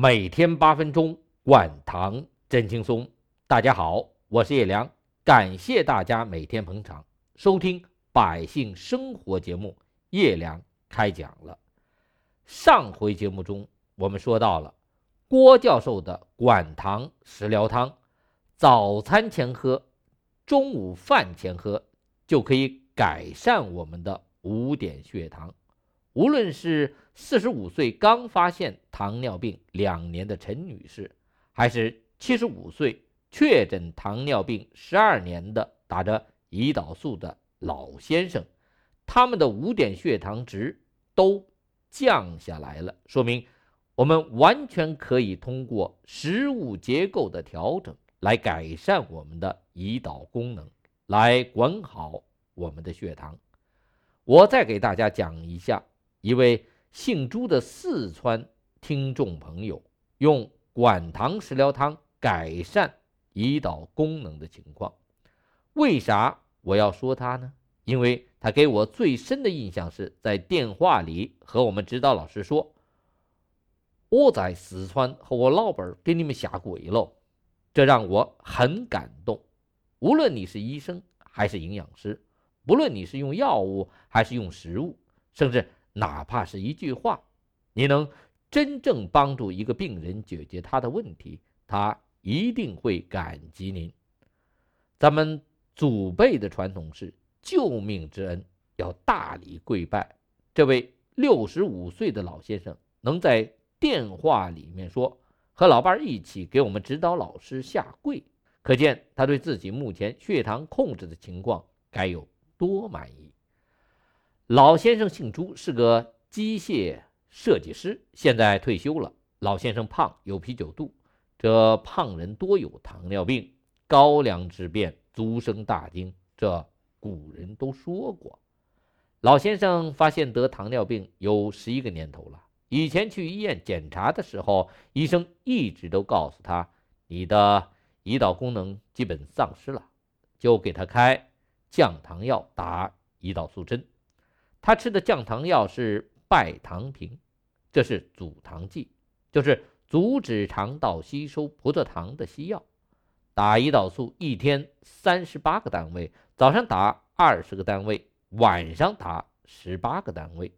每天八分钟，管糖真轻松。大家好，我是叶良，感谢大家每天捧场收听百姓生活节目。叶良开讲了。上回节目中，我们说到了郭教授的管糖食疗汤，早餐前喝，中午饭前喝，就可以改善我们的五点血糖。无论是四十五岁刚发现糖尿病两年的陈女士，还是七十五岁确诊糖尿病十二年的打着胰岛素的老先生，他们的五点血糖值都降下来了，说明我们完全可以通过食物结构的调整来改善我们的胰岛功能，来管好我们的血糖。我再给大家讲一下。一位姓朱的四川听众朋友用管糖食疗汤改善胰岛功能的情况，为啥我要说他呢？因为他给我最深的印象是在电话里和我们指导老师说：“我在四川和我老伴儿给你们下跪了。”这让我很感动。无论你是医生还是营养师，不论你是用药物还是用食物，甚至。哪怕是一句话，你能真正帮助一个病人解决他的问题，他一定会感激您。咱们祖辈的传统是救命之恩要大礼跪拜。这位六十五岁的老先生能在电话里面说和老伴一起给我们指导老师下跪，可见他对自己目前血糖控制的情况该有多满意。老先生姓朱，是个机械设计师，现在退休了。老先生胖，有啤酒肚。这胖人多有糖尿病，高粱之变，足生大丁。这古人都说过。老先生发现得糖尿病有十一个年头了。以前去医院检查的时候，医生一直都告诉他，你的胰岛功能基本丧失了，就给他开降糖药，打胰岛素针。他吃的降糖药是拜糖平，这是阻糖剂，就是阻止肠道吸收葡萄糖的西药。打胰岛素一天三十八个单位，早上打二十个单位，晚上打十八个单位。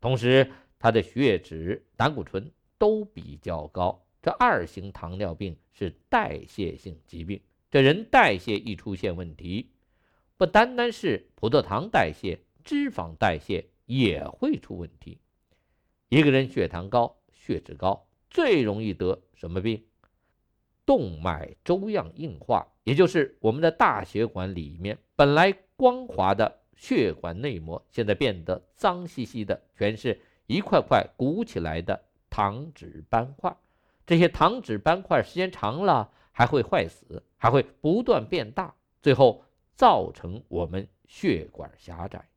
同时，他的血脂、胆固醇都比较高。这二型糖尿病是代谢性疾病，这人代谢一出现问题，不单单是葡萄糖代谢。脂肪代谢也会出问题。一个人血糖高、血脂高，最容易得什么病？动脉粥样硬化，也就是我们的大血管里面本来光滑的血管内膜，现在变得脏兮兮的，全是一块块鼓起来的糖脂斑块。这些糖脂斑块时间长了还会坏死，还会不断变大，最后造成我们血管狭窄。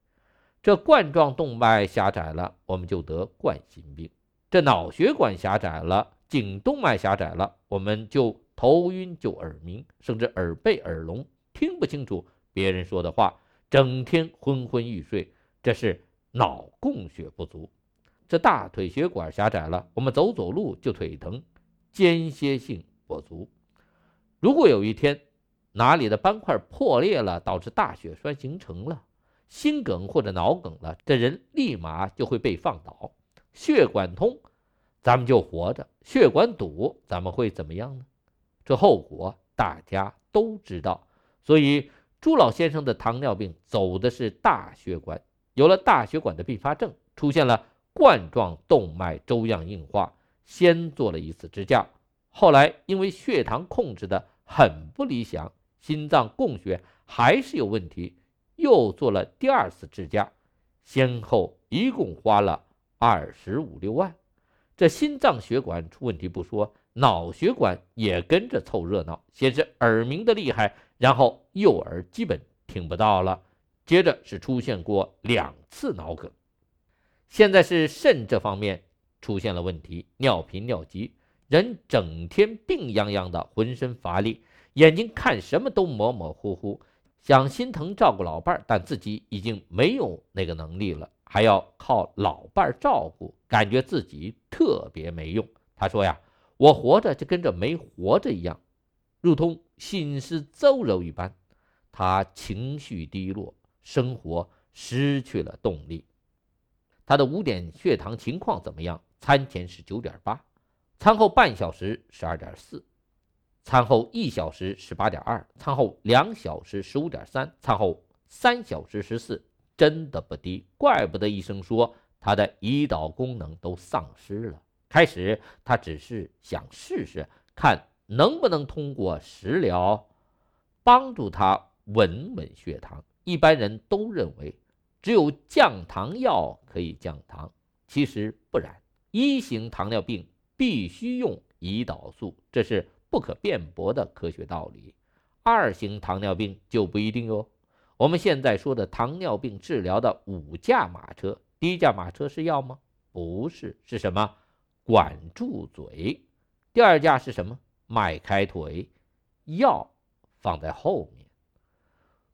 这冠状动脉狭窄了，我们就得冠心病；这脑血管狭窄了，颈动脉狭窄了，我们就头晕、就耳鸣，甚至耳背、耳聋，听不清楚别人说的话，整天昏昏欲睡。这是脑供血不足。这大腿血管狭窄了，我们走走路就腿疼，间歇性跛足。如果有一天哪里的斑块破裂了，导致大血栓形成了。心梗或者脑梗了，这人立马就会被放倒。血管通，咱们就活着；血管堵，咱们会怎么样呢？这后果大家都知道。所以朱老先生的糖尿病走的是大血管，有了大血管的并发症，出现了冠状动脉粥样硬化。先做了一次支架，后来因为血糖控制的很不理想，心脏供血还是有问题。又做了第二次支架，先后一共花了二十五六万。这心脏血管出问题不说，脑血管也跟着凑热闹。先是耳鸣的厉害，然后右耳基本听不到了，接着是出现过两次脑梗，现在是肾这方面出现了问题，尿频尿急，人整天病殃殃的，浑身乏力，眼睛看什么都模模糊糊。想心疼照顾老伴儿，但自己已经没有那个能力了，还要靠老伴儿照顾，感觉自己特别没用。他说呀：“我活着就跟着没活着一样，如同行尸走肉一般。他情绪低落，生活失去了动力。他的五点血糖情况怎么样？餐前是九点八，餐后半小时十二点四，餐后一小时十八点二，餐后两小时十五点三，餐后三小时十四，真的不低。怪不得医生说他的胰岛功能都丧失了。开始他只是想试试看能不能通过食疗帮助他稳稳血糖。一般人都认为。只有降糖药可以降糖，其实不然。一型糖尿病必须用胰岛素，这是不可辩驳的科学道理。二型糖尿病就不一定哟。我们现在说的糖尿病治疗的五驾马车，第一驾马车是药吗？不是，是什么？管住嘴。第二架是什么？迈开腿。药放在后面。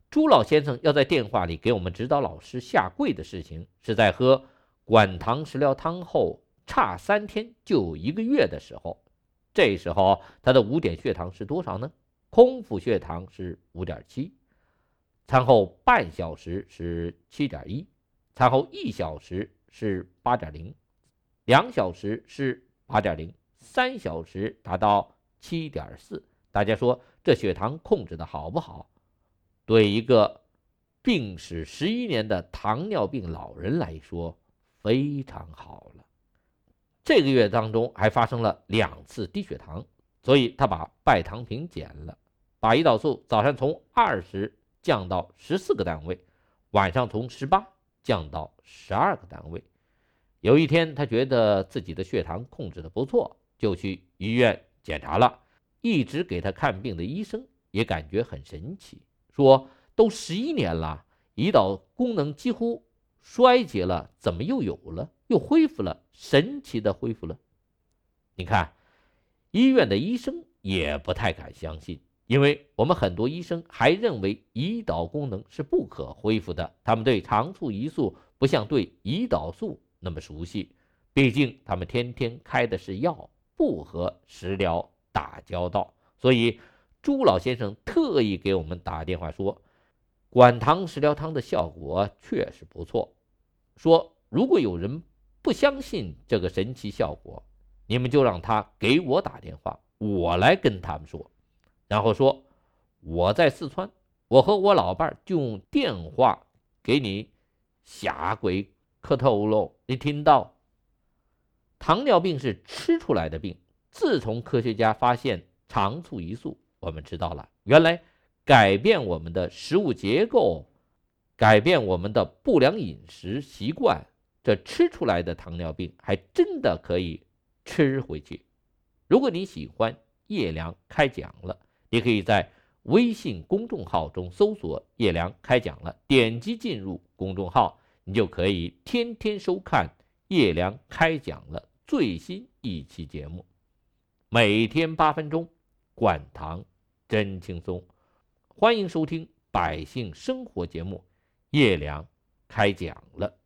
朱老先生要在电话里给我们指导老师下跪的事情，是在喝管糖食疗汤后差三天就一个月的时候。这时候他的五点血糖是多少呢？空腹血糖是五点七，餐后半小时是七点一，餐后一小时是八点零，两小时是八点零，三小时达到七点四。大家说这血糖控制的好不好？对一个病史十一年的糖尿病老人来说，非常好了。这个月当中还发生了两次低血糖，所以他把拜糖平减了，把胰岛素早上从二十降到十四个单位，晚上从十八降到十二个单位。有一天，他觉得自己的血糖控制的不错，就去医院检查了。一直给他看病的医生也感觉很神奇。说都十一年了，胰岛功能几乎衰竭了，怎么又有了，又恢复了？神奇的恢复了。你看，医院的医生也不太敢相信，因为我们很多医生还认为胰岛功能是不可恢复的。他们对肠促胰素不像对胰岛素那么熟悉，毕竟他们天天开的是药，不和食疗打交道，所以。朱老先生特意给我们打电话说，管糖食疗汤的效果确实不错。说如果有人不相信这个神奇效果，你们就让他给我打电话，我来跟他们说。然后说我在四川，我和我老伴儿就用电话给你下跪磕头喽。你听到？糖尿病是吃出来的病。自从科学家发现肠促胰素。我们知道了，原来改变我们的食物结构，改变我们的不良饮食习惯，这吃出来的糖尿病还真的可以吃回去。如果你喜欢叶良开讲了，你可以在微信公众号中搜索“叶良开讲了”，点击进入公众号，你就可以天天收看叶良开讲了最新一期节目，每天八分钟，管糖。真轻松，欢迎收听《百姓生活》节目，叶良开讲了。